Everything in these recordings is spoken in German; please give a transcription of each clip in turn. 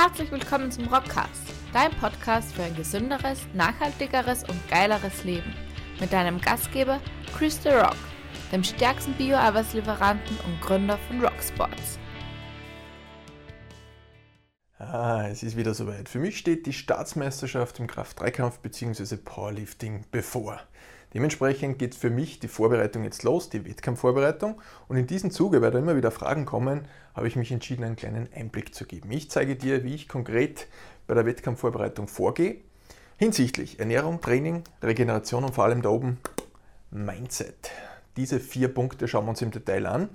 Herzlich willkommen zum Rockcast, dein Podcast für ein gesünderes, nachhaltigeres und geileres Leben. Mit deinem Gastgeber Chris The Rock, dem stärksten Bio-Arbeitslieferanten und Gründer von Rocksports. Ah, es ist wieder soweit. Für mich steht die Staatsmeisterschaft im Kraft-3-Kampf bzw. Powerlifting bevor. Dementsprechend geht für mich die Vorbereitung jetzt los, die Wettkampfvorbereitung. Und in diesem Zuge, da immer wieder Fragen kommen, habe ich mich entschieden, einen kleinen Einblick zu geben. Ich zeige dir, wie ich konkret bei der Wettkampfvorbereitung vorgehe, hinsichtlich Ernährung, Training, Regeneration und vor allem da oben Mindset. Diese vier Punkte schauen wir uns im Detail an.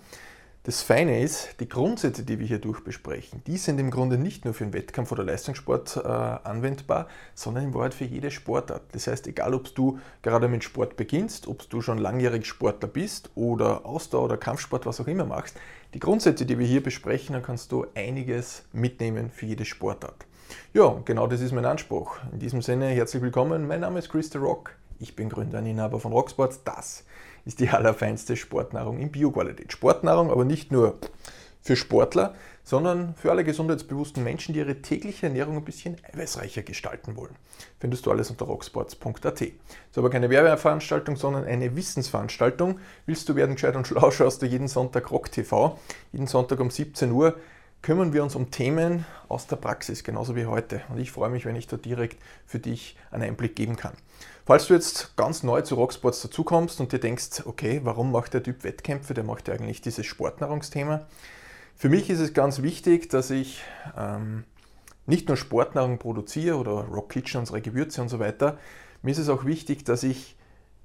Das Feine ist, die Grundsätze, die wir hier durchbesprechen, die sind im Grunde nicht nur für den Wettkampf oder Leistungssport äh, anwendbar, sondern in Wahrheit für jede Sportart. Das heißt, egal ob du gerade mit Sport beginnst, ob du schon langjährig Sportler bist oder Ausdauer oder Kampfsport, was auch immer machst, die Grundsätze, die wir hier besprechen, dann kannst du einiges mitnehmen für jede Sportart. Ja, genau das ist mein Anspruch. In diesem Sinne, herzlich willkommen. Mein Name ist Chris The Rock. Ich bin Gründer und Inhaber von Rocksports. Das ist die allerfeinste Sportnahrung in Bioqualität. Sportnahrung aber nicht nur für Sportler, sondern für alle gesundheitsbewussten Menschen, die ihre tägliche Ernährung ein bisschen eiweißreicher gestalten wollen. Findest du alles unter rocksports.at. Ist aber keine Werbeveranstaltung, sondern eine Wissensveranstaltung. Willst du werden gescheit und schlau, schaust du jeden Sonntag Rock TV. Jeden Sonntag um 17 Uhr kümmern wir uns um Themen aus der Praxis, genauso wie heute. Und ich freue mich, wenn ich da direkt für dich einen Einblick geben kann. Falls du jetzt ganz neu zu Rocksports dazukommst und dir denkst, okay, warum macht der Typ Wettkämpfe, der macht ja eigentlich dieses Sportnahrungsthema. Für mich ist es ganz wichtig, dass ich ähm, nicht nur Sportnahrung produziere oder Rock Kitchen, unsere Gewürze und so weiter. Mir ist es auch wichtig, dass ich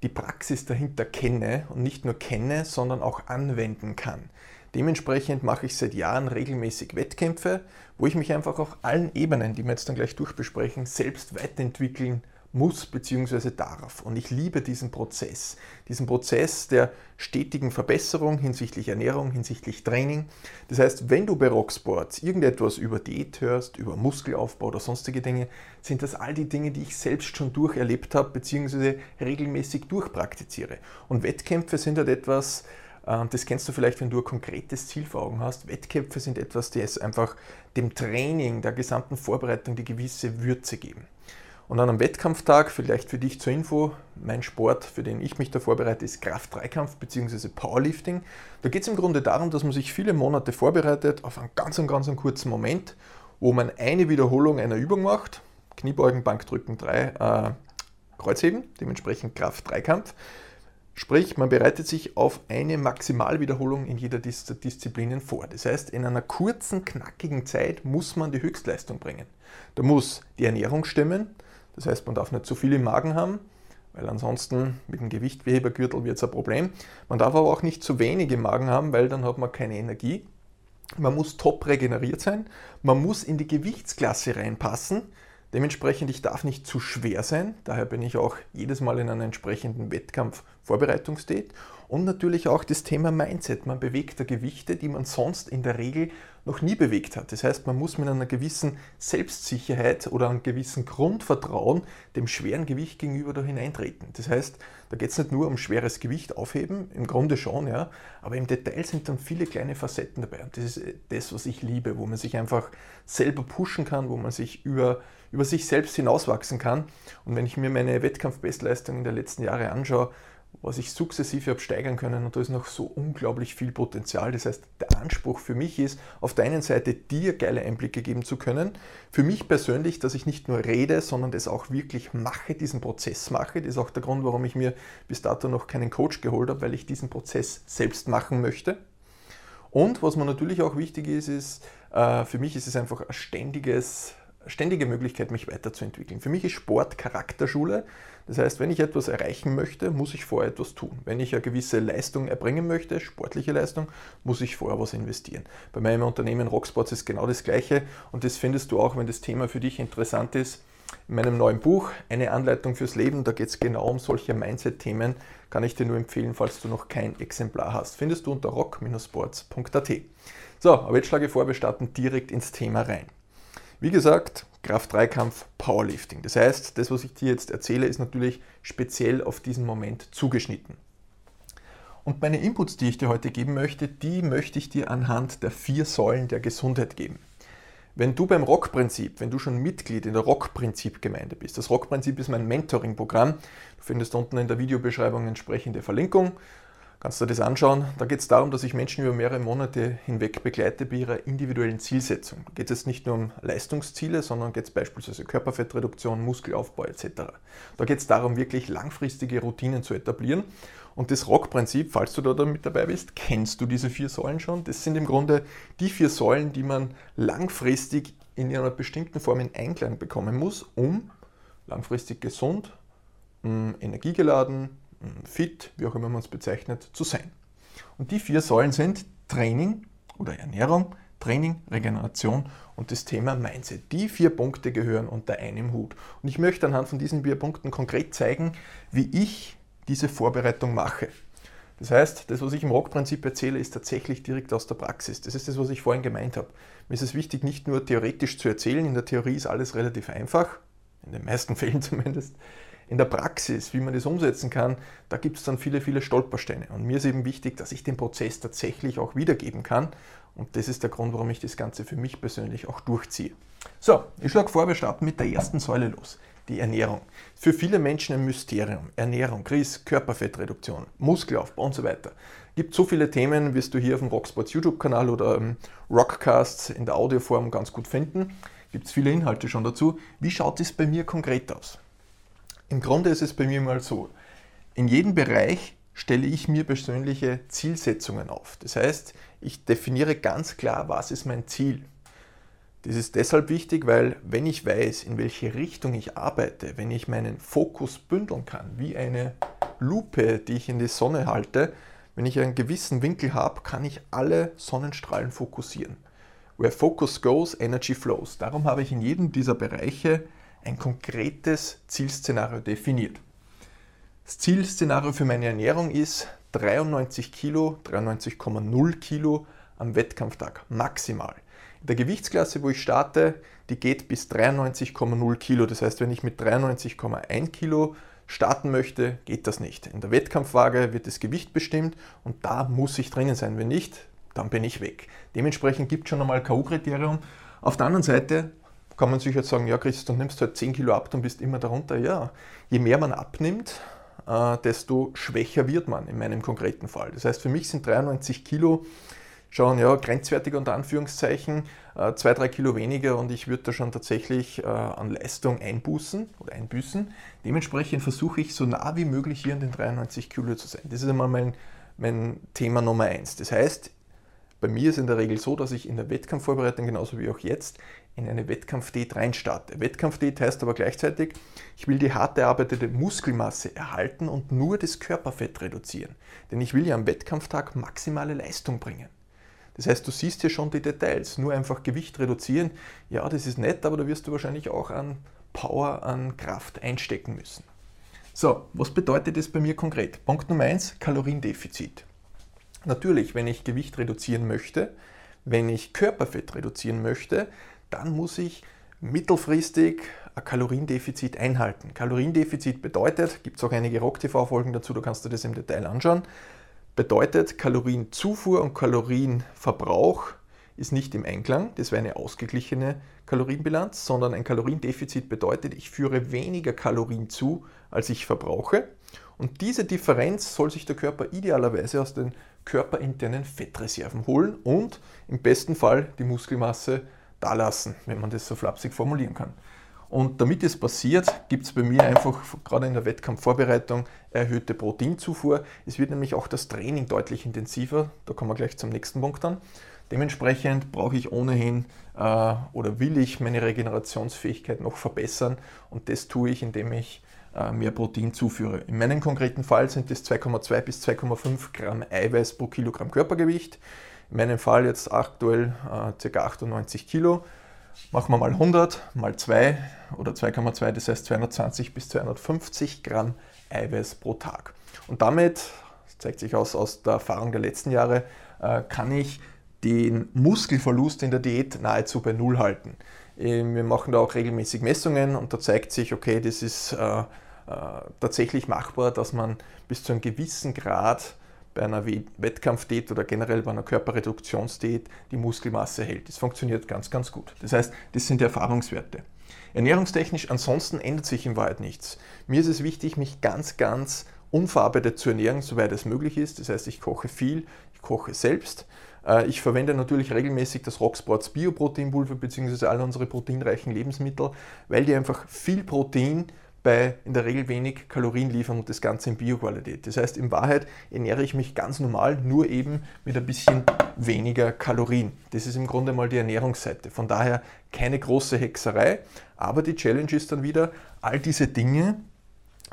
die Praxis dahinter kenne und nicht nur kenne, sondern auch anwenden kann. Dementsprechend mache ich seit Jahren regelmäßig Wettkämpfe, wo ich mich einfach auf allen Ebenen, die wir jetzt dann gleich durchbesprechen, selbst weiterentwickeln muss bzw. darf. Und ich liebe diesen Prozess, diesen Prozess der stetigen Verbesserung hinsichtlich Ernährung, hinsichtlich Training. Das heißt, wenn du bei Rocksports irgendetwas über Diät hörst, über Muskelaufbau oder sonstige Dinge, sind das all die Dinge, die ich selbst schon durcherlebt habe bzw. regelmäßig durchpraktiziere. Und Wettkämpfe sind halt etwas, das kennst du vielleicht, wenn du ein konkretes Ziel vor Augen hast. Wettkämpfe sind etwas, die es einfach dem Training, der gesamten Vorbereitung die gewisse Würze geben. Und dann am Wettkampftag, vielleicht für dich zur Info, mein Sport, für den ich mich da vorbereite, ist Kraft-Dreikampf bzw. Powerlifting. Da geht es im Grunde darum, dass man sich viele Monate vorbereitet auf einen ganz, ganz einen kurzen Moment, wo man eine Wiederholung einer Übung macht, Kniebeugen, Bankdrücken, drei, äh, Kreuzheben, dementsprechend Kraft-Dreikampf. Sprich, man bereitet sich auf eine Maximalwiederholung in jeder dieser Disziplinen vor. Das heißt, in einer kurzen, knackigen Zeit muss man die Höchstleistung bringen. Da muss die Ernährung stimmen, das heißt, man darf nicht zu viel im Magen haben, weil ansonsten mit dem Gewichtbehebergürtel wird es ein Problem. Man darf aber auch nicht zu wenig im Magen haben, weil dann hat man keine Energie. Man muss top regeneriert sein. Man muss in die Gewichtsklasse reinpassen. Dementsprechend, ich darf nicht zu schwer sein. Daher bin ich auch jedes Mal in einem entsprechenden Wettkampf Vorbereitungsstate. Und natürlich auch das Thema Mindset. Man bewegt da Gewichte, die man sonst in der Regel noch nie bewegt hat. Das heißt, man muss mit einer gewissen Selbstsicherheit oder einem gewissen Grundvertrauen dem schweren Gewicht gegenüber da hineintreten. Das heißt, da geht es nicht nur um schweres Gewicht aufheben, im Grunde schon, ja, aber im Detail sind dann viele kleine Facetten dabei. Und das ist das, was ich liebe, wo man sich einfach selber pushen kann, wo man sich über, über sich selbst hinauswachsen kann. Und wenn ich mir meine Wettkampfbestleistungen der letzten Jahre anschaue, was ich sukzessive habe steigern können und da ist noch so unglaublich viel Potenzial. Das heißt, der Anspruch für mich ist, auf der einen Seite dir geile Einblicke geben zu können. Für mich persönlich, dass ich nicht nur rede, sondern das auch wirklich mache, diesen Prozess mache. Das ist auch der Grund, warum ich mir bis dato noch keinen Coach geholt habe, weil ich diesen Prozess selbst machen möchte. Und was mir natürlich auch wichtig ist, ist, äh, für mich ist es einfach ein ständiges ständige Möglichkeit, mich weiterzuentwickeln. Für mich ist Sport Charakterschule. Das heißt, wenn ich etwas erreichen möchte, muss ich vorher etwas tun. Wenn ich eine gewisse Leistung erbringen möchte, sportliche Leistung, muss ich vorher was investieren. Bei meinem Unternehmen Rocksports ist genau das Gleiche und das findest du auch, wenn das Thema für dich interessant ist. In meinem neuen Buch, eine Anleitung fürs Leben, da geht es genau um solche Mindset-Themen, kann ich dir nur empfehlen, falls du noch kein Exemplar hast. Findest du unter rock-sports.at. So, aber jetzt schlage ich vor, wir starten direkt ins Thema rein. Wie gesagt, Kraft-3-Kampf, Powerlifting. Das heißt, das, was ich dir jetzt erzähle, ist natürlich speziell auf diesen Moment zugeschnitten. Und meine Inputs, die ich dir heute geben möchte, die möchte ich dir anhand der vier Säulen der Gesundheit geben. Wenn du beim Rockprinzip, wenn du schon Mitglied in der Rockprinzip-Gemeinde bist, das Rockprinzip ist mein Mentoring-Programm, du findest unten in der Videobeschreibung entsprechende Verlinkung, kannst du das anschauen. Da geht es darum, dass ich Menschen über mehrere Monate hinweg begleite bei ihrer individuellen Zielsetzung. Da geht es nicht nur um Leistungsziele, sondern geht es beispielsweise Körperfettreduktion, Muskelaufbau etc. Da geht es darum, wirklich langfristige Routinen zu etablieren. Und das Rock-Prinzip, falls du da mit dabei bist, kennst du diese vier Säulen schon? Das sind im Grunde die vier Säulen, die man langfristig in einer bestimmten Form in Einklang bekommen muss, um langfristig gesund, mm, energiegeladen, fit, wie auch immer man es bezeichnet, zu sein. Und die vier Säulen sind Training oder Ernährung, Training, Regeneration und das Thema Mindset. Die vier Punkte gehören unter einem Hut. Und ich möchte anhand von diesen vier Punkten konkret zeigen, wie ich diese Vorbereitung mache. Das heißt, das, was ich im Rockprinzip erzähle, ist tatsächlich direkt aus der Praxis. Das ist das, was ich vorhin gemeint habe. Mir ist es wichtig, nicht nur theoretisch zu erzählen. In der Theorie ist alles relativ einfach, in den meisten Fällen zumindest. In der Praxis, wie man das umsetzen kann, da gibt es dann viele, viele Stolpersteine. Und mir ist eben wichtig, dass ich den Prozess tatsächlich auch wiedergeben kann. Und das ist der Grund, warum ich das Ganze für mich persönlich auch durchziehe. So, ich schlage vor, wir starten mit der ersten Säule los die Ernährung. Für viele Menschen ein Mysterium. Ernährung, Chris, Körperfettreduktion, Muskelaufbau und so weiter. Es gibt so viele Themen, wirst du hier auf dem Rocksports YouTube-Kanal oder im Rockcasts in der Audioform ganz gut finden. Gibt es viele Inhalte schon dazu. Wie schaut es bei mir konkret aus? Im Grunde ist es bei mir mal so. In jedem Bereich stelle ich mir persönliche Zielsetzungen auf. Das heißt, ich definiere ganz klar, was ist mein Ziel. Das ist deshalb wichtig, weil wenn ich weiß, in welche Richtung ich arbeite, wenn ich meinen Fokus bündeln kann, wie eine Lupe, die ich in die Sonne halte, wenn ich einen gewissen Winkel habe, kann ich alle Sonnenstrahlen fokussieren. Where focus goes, energy flows. Darum habe ich in jedem dieser Bereiche ein konkretes Zielszenario definiert. Das Zielszenario für meine Ernährung ist 93 Kilo, 93,0 Kilo am Wettkampftag maximal. In der Gewichtsklasse, wo ich starte, die geht bis 93,0 Kilo. Das heißt, wenn ich mit 93,1 Kilo starten möchte, geht das nicht. In der Wettkampfwaage wird das Gewicht bestimmt und da muss ich drinnen sein. Wenn nicht, dann bin ich weg. Dementsprechend gibt es schon einmal K.O.-Kriterium. Auf der anderen Seite kann man sich jetzt sagen, ja Chris, du nimmst halt 10 Kilo ab, und bist immer darunter. Ja, je mehr man abnimmt, äh, desto schwächer wird man in meinem konkreten Fall. Das heißt, für mich sind 93 Kilo schon ja, grenzwertig unter Anführungszeichen, äh, zwei, drei Kilo weniger und ich würde da schon tatsächlich äh, an Leistung einbußen oder einbüßen. Dementsprechend versuche ich so nah wie möglich hier an den 93 Kilo zu sein. Das ist einmal mein, mein Thema Nummer eins. Das heißt, bei mir ist in der Regel so, dass ich in der Wettkampfvorbereitung genauso wie auch jetzt in eine Wettkampfdiät reinstarte. Wettkampfdiät heißt aber gleichzeitig, ich will die hart erarbeitete Muskelmasse erhalten und nur das Körperfett reduzieren. Denn ich will ja am Wettkampftag maximale Leistung bringen. Das heißt, du siehst hier schon die Details. Nur einfach Gewicht reduzieren, ja, das ist nett, aber da wirst du wahrscheinlich auch an Power, an Kraft einstecken müssen. So, was bedeutet das bei mir konkret? Punkt Nummer eins: Kaloriendefizit. Natürlich, wenn ich Gewicht reduzieren möchte, wenn ich Körperfett reduzieren möchte, dann muss ich mittelfristig ein Kaloriendefizit einhalten. Kaloriendefizit bedeutet, gibt es auch einige Rock-TV-Folgen dazu, da kannst du das im Detail anschauen, Bedeutet, Kalorienzufuhr und Kalorienverbrauch ist nicht im Einklang. Das wäre eine ausgeglichene Kalorienbilanz, sondern ein Kaloriendefizit bedeutet, ich führe weniger Kalorien zu, als ich verbrauche. Und diese Differenz soll sich der Körper idealerweise aus den körperinternen Fettreserven holen und im besten Fall die Muskelmasse dalassen, wenn man das so flapsig formulieren kann. Und damit es passiert, gibt es bei mir einfach gerade in der Wettkampfvorbereitung erhöhte Proteinzufuhr. Es wird nämlich auch das Training deutlich intensiver. Da kommen wir gleich zum nächsten Punkt an. Dementsprechend brauche ich ohnehin äh, oder will ich meine Regenerationsfähigkeit noch verbessern und das tue ich, indem ich äh, mehr Protein zuführe. In meinem konkreten Fall sind es 2,2 bis 2,5 Gramm Eiweiß pro Kilogramm Körpergewicht. In meinem Fall jetzt aktuell äh, ca. 98 Kilo. Machen wir mal 100 mal 2 oder 2,2, das heißt 220 bis 250 Gramm Eiweiß pro Tag. Und damit, das zeigt sich aus, aus der Erfahrung der letzten Jahre, äh, kann ich den Muskelverlust in der Diät nahezu bei Null halten. Ähm, wir machen da auch regelmäßig Messungen und da zeigt sich, okay, das ist äh, äh, tatsächlich machbar, dass man bis zu einem gewissen Grad bei einer Wettkampfdiät oder generell bei einer Körperreduktionsdiät die Muskelmasse hält. Das funktioniert ganz, ganz gut. Das heißt, das sind Erfahrungswerte. Ernährungstechnisch ansonsten ändert sich in Wahrheit nichts. Mir ist es wichtig, mich ganz, ganz unverarbeitet zu ernähren, soweit es möglich ist. Das heißt, ich koche viel, ich koche selbst. Äh, ich verwende natürlich regelmäßig das Rocksports Bioproteinpulver bzw. all unsere proteinreichen Lebensmittel, weil die einfach viel Protein bei in der Regel wenig Kalorien liefern und das Ganze in Bioqualität. Das heißt, in Wahrheit ernähre ich mich ganz normal, nur eben mit ein bisschen weniger Kalorien. Das ist im Grunde mal die Ernährungsseite. Von daher keine große Hexerei, aber die Challenge ist dann wieder, all diese Dinge,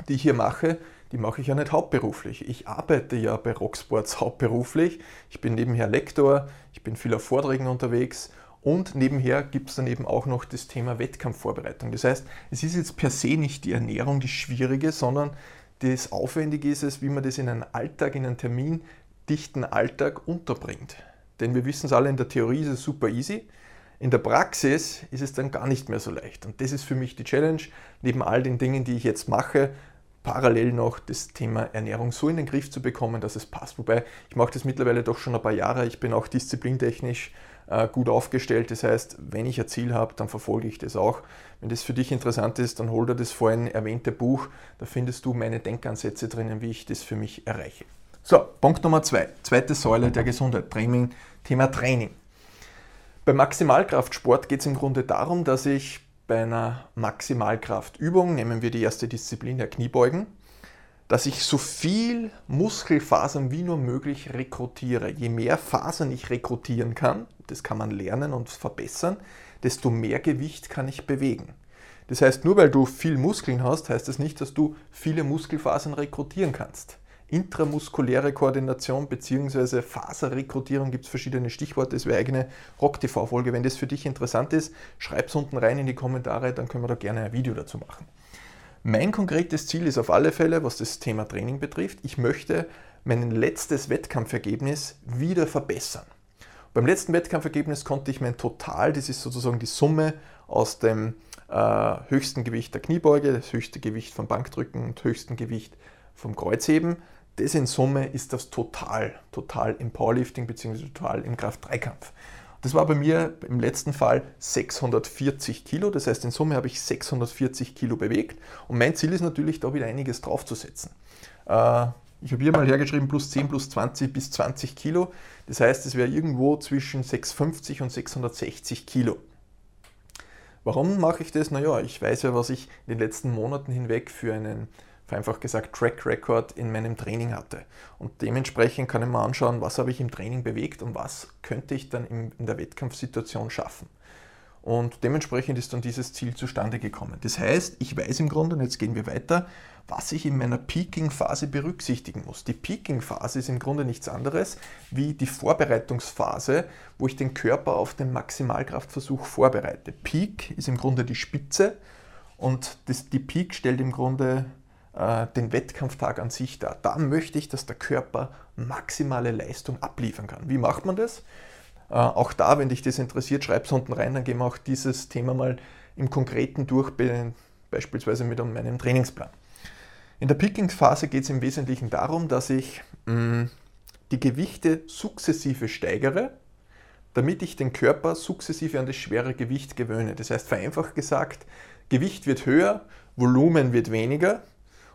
die ich hier mache, die mache ich ja nicht hauptberuflich. Ich arbeite ja bei Rocksports hauptberuflich. Ich bin nebenher Lektor, ich bin viel auf Vorträgen unterwegs und nebenher gibt es dann eben auch noch das Thema Wettkampfvorbereitung. Das heißt, es ist jetzt per se nicht die Ernährung die schwierige, sondern das Aufwendige ist es, wie man das in einen Alltag, in einen termindichten Alltag unterbringt. Denn wir wissen es alle, in der Theorie ist es super easy. In der Praxis ist es dann gar nicht mehr so leicht. Und das ist für mich die Challenge, neben all den Dingen, die ich jetzt mache, parallel noch das Thema Ernährung so in den Griff zu bekommen, dass es passt. Wobei ich mache das mittlerweile doch schon ein paar Jahre. Ich bin auch disziplintechnisch gut aufgestellt. Das heißt, wenn ich ein Ziel habe, dann verfolge ich das auch. Wenn das für dich interessant ist, dann hol dir das vorhin erwähnte Buch. Da findest du meine Denkansätze drinnen, wie ich das für mich erreiche. So, Punkt Nummer zwei. Zweite Säule der Gesundheit. Training, Thema Training. Beim Maximalkraftsport geht es im Grunde darum, dass ich bei einer Maximalkraftübung, nehmen wir die erste Disziplin der Kniebeugen, dass ich so viel Muskelfasern wie nur möglich rekrutiere. Je mehr Fasern ich rekrutieren kann, das kann man lernen und verbessern, desto mehr Gewicht kann ich bewegen. Das heißt, nur weil du viel Muskeln hast, heißt das nicht, dass du viele Muskelfasern rekrutieren kannst intramuskuläre Koordination bzw. Faserrekrutierung gibt es verschiedene Stichworte. Das wäre eigene Rock-TV-Folge. Wenn das für dich interessant ist, schreib es unten rein in die Kommentare, dann können wir da gerne ein Video dazu machen. Mein konkretes Ziel ist auf alle Fälle, was das Thema Training betrifft, ich möchte mein letztes Wettkampfergebnis wieder verbessern. Beim letzten Wettkampfergebnis konnte ich mein Total, das ist sozusagen die Summe aus dem äh, höchsten Gewicht der Kniebeuge, das höchste Gewicht vom Bankdrücken und höchsten Gewicht vom Kreuzheben, das in Summe ist das total, total im Powerlifting bzw. total im Kraft-3-Kampf. Das war bei mir im letzten Fall 640 Kilo, das heißt in Summe habe ich 640 Kilo bewegt und mein Ziel ist natürlich da wieder einiges draufzusetzen. Äh, ich habe hier mal hergeschrieben plus 10 plus 20 bis 20 Kilo, das heißt es wäre irgendwo zwischen 650 und 660 Kilo. Warum mache ich das? Naja, ich weiß ja, was ich in den letzten Monaten hinweg für einen vereinfacht gesagt Track Record in meinem Training hatte. Und dementsprechend kann ich mir anschauen, was habe ich im Training bewegt und was könnte ich dann in der Wettkampfsituation schaffen. Und dementsprechend ist dann dieses Ziel zustande gekommen. Das heißt, ich weiß im Grunde, und jetzt gehen wir weiter, was ich in meiner Peaking-Phase berücksichtigen muss. Die Peaking-Phase ist im Grunde nichts anderes wie die Vorbereitungsphase, wo ich den Körper auf den Maximalkraftversuch vorbereite. Peak ist im Grunde die Spitze und das, die Peak stellt im Grunde äh, den Wettkampftag an sich dar. Da möchte ich, dass der Körper maximale Leistung abliefern kann. Wie macht man das? Äh, auch da, wenn dich das interessiert, schreib es unten rein, dann gehen wir auch dieses Thema mal im Konkreten durch, beispielsweise mit meinem Trainingsplan. In der Picking-Phase geht es im Wesentlichen darum, dass ich mm, die Gewichte sukzessive steigere, damit ich den Körper sukzessive an das schwere Gewicht gewöhne. Das heißt, vereinfacht gesagt, Gewicht wird höher, Volumen wird weniger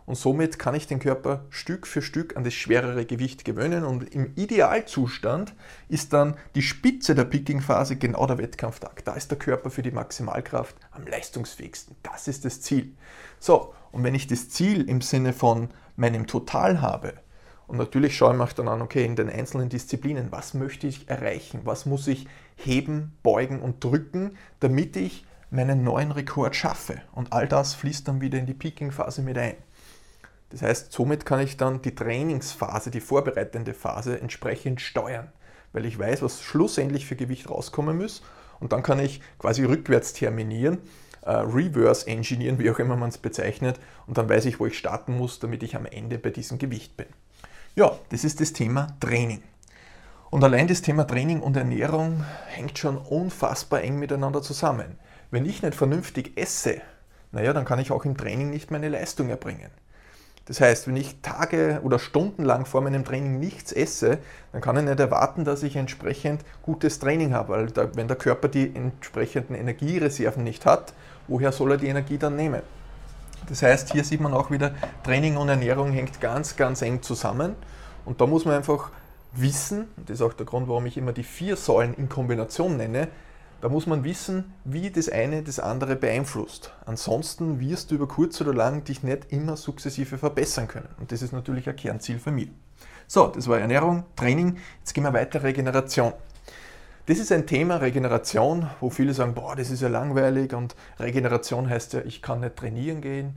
und somit kann ich den Körper Stück für Stück an das schwerere Gewicht gewöhnen und im Idealzustand ist dann die Spitze der Picking-Phase genau der Wettkampftag. Da ist der Körper für die Maximalkraft am leistungsfähigsten. Das ist das Ziel. So, und wenn ich das Ziel im Sinne von meinem Total habe, und natürlich schaue ich mir dann an, okay, in den einzelnen Disziplinen, was möchte ich erreichen? Was muss ich heben, beugen und drücken, damit ich meinen neuen Rekord schaffe? Und all das fließt dann wieder in die Peaking-Phase mit ein. Das heißt, somit kann ich dann die Trainingsphase, die vorbereitende Phase entsprechend steuern, weil ich weiß, was schlussendlich für Gewicht rauskommen muss und dann kann ich quasi rückwärts terminieren, äh, reverse engineeren, wie auch immer man es bezeichnet und dann weiß ich, wo ich starten muss, damit ich am Ende bei diesem Gewicht bin. Ja, das ist das Thema Training. Und allein das Thema Training und Ernährung hängt schon unfassbar eng miteinander zusammen. Wenn ich nicht vernünftig esse, naja, dann kann ich auch im Training nicht meine Leistung erbringen. Das heißt, wenn ich Tage oder Stunden lang vor meinem Training nichts esse, dann kann ich nicht erwarten, dass ich entsprechend gutes Training habe, weil da, wenn der Körper die entsprechenden Energiereserven nicht hat, woher soll er die Energie dann nehmen? Das heißt, hier sieht man auch wieder, Training und Ernährung hängt ganz, ganz eng zusammen und da muss man einfach wissen, das ist auch der Grund, warum ich immer die vier Säulen in Kombination nenne, da muss man wissen, wie das eine das andere beeinflusst. Ansonsten wirst du über kurz oder lang dich nicht immer sukzessive verbessern können. Und das ist natürlich ein Kernziel für mich. So, das war Ernährung, Training. Jetzt gehen wir weiter, Regeneration. Das ist ein Thema Regeneration, wo viele sagen, boah, das ist ja langweilig und Regeneration heißt ja, ich kann nicht trainieren gehen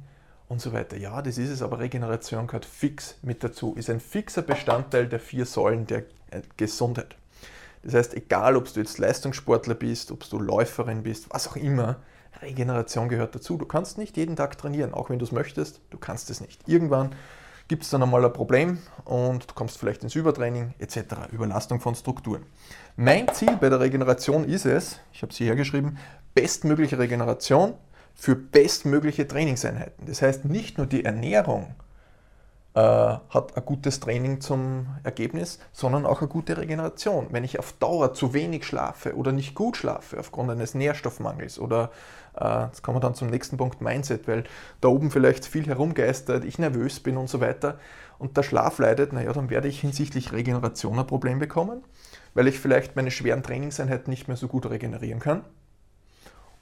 und so weiter. Ja, das ist es, aber Regeneration gehört fix mit dazu, ist ein fixer Bestandteil der vier Säulen der Gesundheit. Das heißt, egal ob du jetzt Leistungssportler bist, ob du Läuferin bist, was auch immer, Regeneration gehört dazu. Du kannst nicht jeden Tag trainieren, auch wenn du es möchtest, du kannst es nicht. Irgendwann gibt es dann einmal ein Problem und du kommst vielleicht ins Übertraining etc., Überlastung von Strukturen. Mein Ziel bei der Regeneration ist es, ich habe es hier hergeschrieben, bestmögliche Regeneration für bestmögliche Trainingseinheiten. Das heißt, nicht nur die Ernährung äh, hat ein gutes Training zum Ergebnis, sondern auch eine gute Regeneration. Wenn ich auf Dauer zu wenig schlafe oder nicht gut schlafe aufgrund eines Nährstoffmangels oder äh, jetzt kommen wir dann zum nächsten Punkt Mindset, weil da oben vielleicht viel herumgeistert, ich nervös bin und so weiter und der Schlaf leidet, naja, dann werde ich hinsichtlich Regeneration ein Problem bekommen, weil ich vielleicht meine schweren Trainingseinheiten nicht mehr so gut regenerieren kann.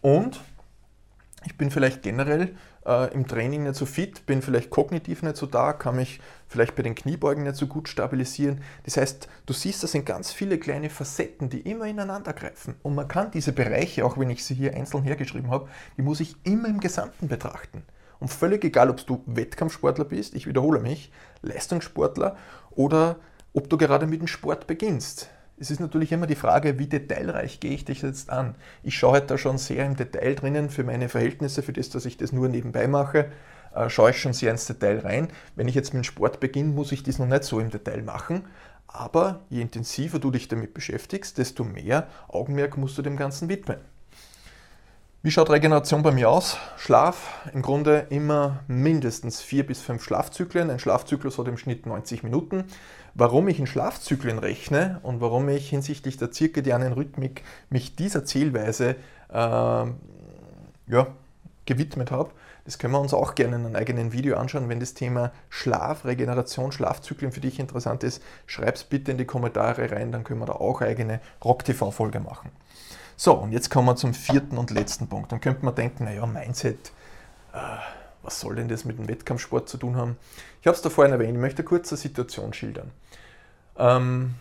Und ich bin vielleicht generell äh, im Training nicht so fit, bin vielleicht kognitiv nicht so da, kann mich vielleicht bei den Kniebeugen nicht so gut stabilisieren. Das heißt, du siehst, das sind ganz viele kleine Facetten, die immer ineinander greifen. Und man kann diese Bereiche, auch wenn ich sie hier einzeln hergeschrieben habe, die muss ich immer im Gesamten betrachten. Und völlig egal, ob du Wettkampfsportler bist, ich wiederhole mich, Leistungssportler oder ob du gerade mit dem Sport beginnst. Es ist natürlich immer die Frage, wie detailreich gehe ich dich jetzt an. Ich schaue halt da schon sehr im Detail drinnen für meine Verhältnisse, für das, dass ich das nur nebenbei mache, äh, schaue ich schon sehr ins Detail rein. Wenn ich jetzt mit dem Sport beginne, muss ich das noch nicht so im Detail machen. Aber je intensiver du dich damit beschäftigst, desto mehr Augenmerk musst du dem Ganzen widmen. Wie schaut Regeneration bei mir aus? Schlaf, im Grunde immer mindestens vier bis fünf Schlafzyklen. Ein Schlafzyklus hat im Schnitt 90 Minuten. Warum ich in Schlafzyklen rechne und warum ich hinsichtlich der zirkadianen Rhythmik mich dieser Zielweise äh, ja, gewidmet habe, das können wir uns auch gerne in einem eigenen Video anschauen. Wenn das Thema Schlaf, Regeneration, Schlafzyklen für dich interessant ist, schreib es bitte in die Kommentare rein, dann können wir da auch eigene Rock-TV-Folge machen. So, und jetzt kommen wir zum vierten und letzten Punkt. Dann könnte man denken, naja, Mindset, äh, was soll denn das mit dem Wettkampfsport zu tun haben? Ich habe es da vorhin erwähnt, ich möchte kurz eine Situation schildern. Ähm,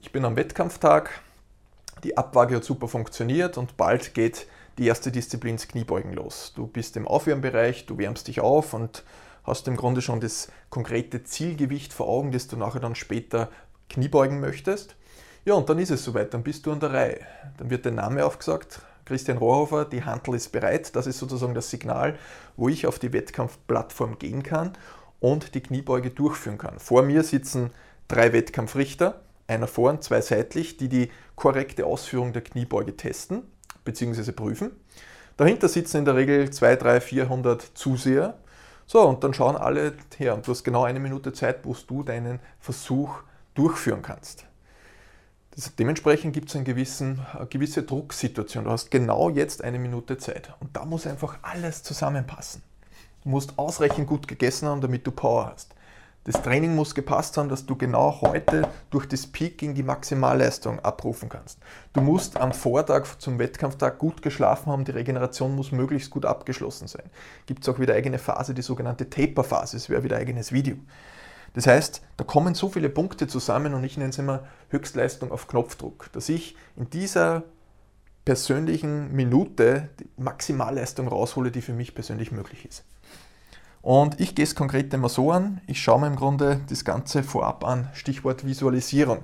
ich bin am Wettkampftag, die Abwaage hat super funktioniert und bald geht die erste Disziplin ins Kniebeugen los. Du bist im Aufwärmbereich, du wärmst dich auf und hast im Grunde schon das konkrete Zielgewicht vor Augen, das du nachher dann später Kniebeugen möchtest. Ja, und dann ist es soweit, dann bist du an der Reihe. Dann wird dein Name aufgesagt, Christian Rohrhofer, die Handel ist bereit. Das ist sozusagen das Signal, wo ich auf die Wettkampfplattform gehen kann und die Kniebeuge durchführen kann. Vor mir sitzen drei Wettkampfrichter, einer vor und zwei seitlich, die die korrekte Ausführung der Kniebeuge testen bzw. prüfen. Dahinter sitzen in der Regel 2, 3, 400 Zuseher. So, und dann schauen alle her und du hast genau eine Minute Zeit, wo du deinen Versuch durchführen kannst. Das, dementsprechend gibt es eine gewisse Drucksituation. Du hast genau jetzt eine Minute Zeit. Und da muss einfach alles zusammenpassen. Du musst ausreichend gut gegessen haben, damit du Power hast. Das Training muss gepasst haben, dass du genau heute durch das Peaking die Maximalleistung abrufen kannst. Du musst am Vortag zum Wettkampftag gut geschlafen haben, die Regeneration muss möglichst gut abgeschlossen sein. Gibt es auch wieder eigene Phase, die sogenannte Taper-Phase, das wäre wieder eigenes Video. Das heißt, da kommen so viele Punkte zusammen und ich nenne es immer Höchstleistung auf Knopfdruck, dass ich in dieser persönlichen Minute die Maximalleistung raushole, die für mich persönlich möglich ist. Und ich gehe es konkret immer so an, ich schaue mir im Grunde das Ganze vorab an, Stichwort Visualisierung.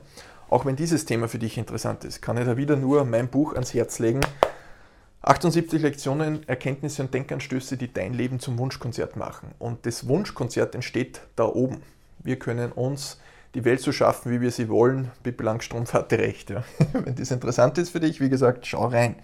Auch wenn dieses Thema für dich interessant ist, kann ich da wieder nur mein Buch ans Herz legen. 78 Lektionen, Erkenntnisse und Denkanstöße, die dein Leben zum Wunschkonzert machen. Und das Wunschkonzert entsteht da oben wir können uns die Welt so schaffen, wie wir sie wollen. Pippi Langstrumpf hatte recht. Ja. Wenn das interessant ist für dich, wie gesagt, schau rein.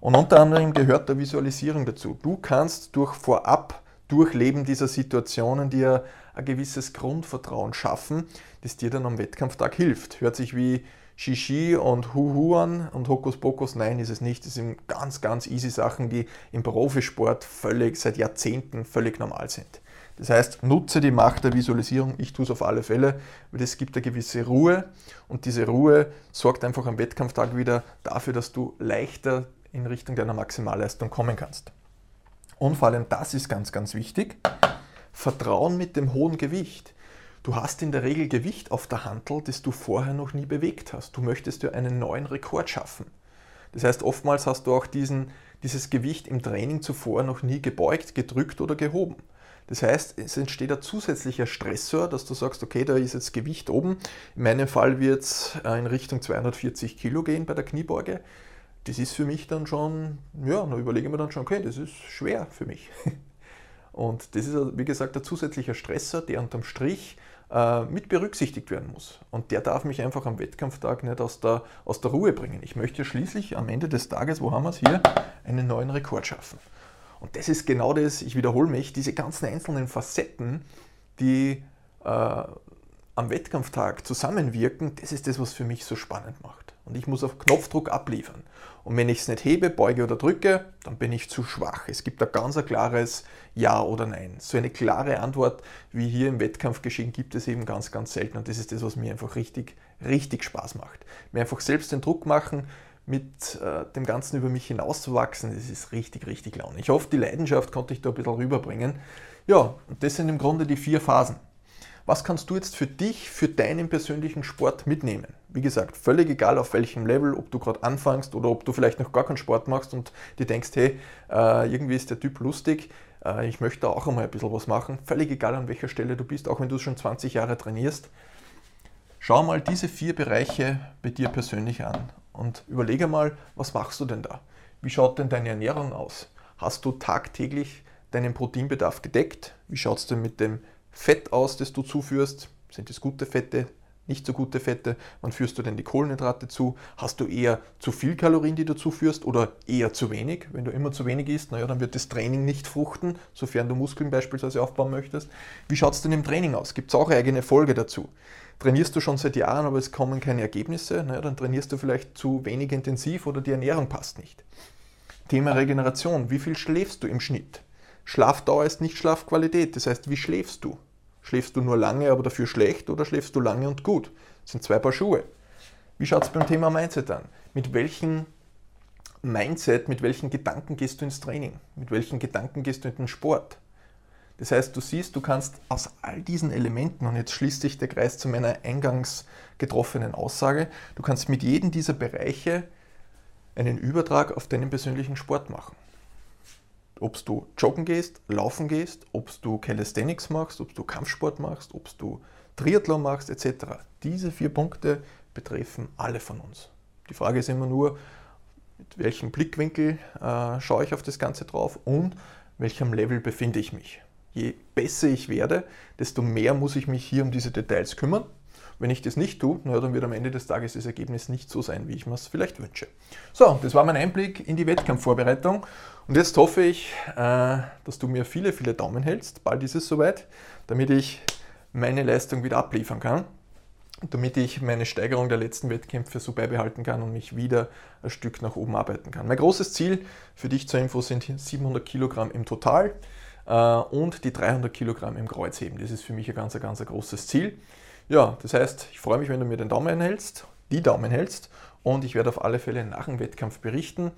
Und unter anderem gehört der Visualisierung dazu. Du kannst durch vorab Durchleben dieser Situationen dir ein gewisses Grundvertrauen schaffen, das dir dann am Wettkampftag hilft. Hört sich wie Shishi und Huhu an und Hokuspokus, nein, ist es nicht. Das sind ganz, ganz easy Sachen, die im Profisport völlig seit Jahrzehnten völlig normal sind. Das heißt, nutze die Macht der Visualisierung. Ich tue es auf alle Fälle, weil es gibt eine gewisse Ruhe und diese Ruhe sorgt einfach am Wettkampftag wieder dafür, dass du leichter in Richtung deiner Maximalleistung kommen kannst. Und vor allem das ist ganz, ganz wichtig. Vertrauen mit dem hohen Gewicht. Du hast in der Regel Gewicht auf der Handel, das du vorher noch nie bewegt hast. Du möchtest ja einen neuen Rekord schaffen. Das heißt, oftmals hast du auch diesen, dieses Gewicht im Training zuvor noch nie gebeugt, gedrückt oder gehoben. Das heißt, es entsteht ein zusätzlicher Stressor, dass du sagst, okay, da ist jetzt Gewicht oben. In meinem Fall wird es äh, in Richtung 240 Kilo gehen bei der Kniebeuge. Das ist für mich dann schon, ja, da überlege ich mir dann schon, okay, das ist schwer für mich. Und das ist, wie gesagt, ein zusätzlicher Stressor, der unterm Strich äh, mit berücksichtigt werden muss. Und der darf mich einfach am Wettkampftag nicht aus der, aus der Ruhe bringen. Ich möchte schließlich am Ende des Tages, wo haben wir es hier, einen neuen Rekord schaffen. Und das ist genau das, ich wiederhole mich, diese ganzen einzelnen Facetten, die äh, am Wettkampftag zusammenwirken, das ist das, was für mich so spannend macht. Und ich muss auf Knopfdruck abliefern. Und wenn ich es nicht hebe, beuge oder drücke, dann bin ich zu schwach. Es gibt ein ganz ein klares Ja oder Nein. So eine klare Antwort wie hier im Wettkampf geschehen gibt es eben ganz, ganz selten. Und das ist das, was mir einfach richtig, richtig Spaß macht. Mir einfach selbst den Druck machen, mit äh, dem Ganzen über mich hinauszuwachsen, das ist richtig, richtig laune. Ich hoffe, die Leidenschaft konnte ich da ein bisschen rüberbringen. Ja, und das sind im Grunde die vier Phasen. Was kannst du jetzt für dich, für deinen persönlichen Sport mitnehmen? Wie gesagt, völlig egal auf welchem Level, ob du gerade anfängst oder ob du vielleicht noch gar keinen Sport machst und dir denkst, hey, äh, irgendwie ist der Typ lustig, äh, ich möchte auch einmal ein bisschen was machen. Völlig egal an welcher Stelle du bist, auch wenn du schon 20 Jahre trainierst. Schau mal diese vier Bereiche bei dir persönlich an und überlege mal, was machst du denn da? Wie schaut denn deine Ernährung aus? Hast du tagtäglich deinen Proteinbedarf gedeckt? Wie schaut es denn mit dem Fett aus, das du zuführst? Sind es gute Fette, nicht so gute Fette? Wann führst du denn die Kohlenhydrate zu? Hast du eher zu viel Kalorien, die du zuführst oder eher zu wenig? Wenn du immer zu wenig isst, naja, dann wird das Training nicht fruchten, sofern du Muskeln beispielsweise aufbauen möchtest. Wie schaut es denn im Training aus? Gibt es auch eine eigene Folge dazu? Trainierst du schon seit Jahren, aber es kommen keine Ergebnisse, naja, dann trainierst du vielleicht zu wenig intensiv oder die Ernährung passt nicht. Thema Regeneration. Wie viel schläfst du im Schnitt? Schlafdauer ist nicht Schlafqualität. Das heißt, wie schläfst du? Schläfst du nur lange, aber dafür schlecht oder schläfst du lange und gut? Das sind zwei Paar Schuhe. Wie schaut es beim Thema Mindset an? Mit welchem Mindset, mit welchen Gedanken gehst du ins Training? Mit welchen Gedanken gehst du in den Sport? Das heißt, du siehst, du kannst aus all diesen Elementen, und jetzt schließt sich der Kreis zu meiner eingangs getroffenen Aussage, du kannst mit jedem dieser Bereiche einen Übertrag auf deinen persönlichen Sport machen. Ob du joggen gehst, laufen gehst, ob du Calisthenics machst, ob du Kampfsport machst, ob du Triathlon machst, etc. Diese vier Punkte betreffen alle von uns. Die Frage ist immer nur, mit welchem Blickwinkel äh, schaue ich auf das Ganze drauf und welchem Level befinde ich mich je besser ich werde, desto mehr muss ich mich hier um diese Details kümmern. Wenn ich das nicht tue, naja, dann wird am Ende des Tages das Ergebnis nicht so sein, wie ich mir es vielleicht wünsche. So, das war mein Einblick in die Wettkampfvorbereitung. Und jetzt hoffe ich, äh, dass du mir viele, viele Daumen hältst. Bald ist es soweit, damit ich meine Leistung wieder abliefern kann. Damit ich meine Steigerung der letzten Wettkämpfe so beibehalten kann und mich wieder ein Stück nach oben arbeiten kann. Mein großes Ziel für dich zur Info sind 700 Kilogramm im Total. Äh, und die 300 Kilogramm im Kreuzheben. Das ist für mich ein ganz, ganz ein großes Ziel. Ja, das heißt, ich freue mich, wenn du mir den Daumen hältst, die Daumen hältst und ich werde auf alle Fälle nach dem Wettkampf berichten,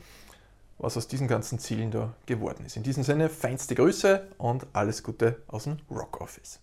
was aus diesen ganzen Zielen da geworden ist. In diesem Sinne, feinste Grüße und alles Gute aus dem Rock Office.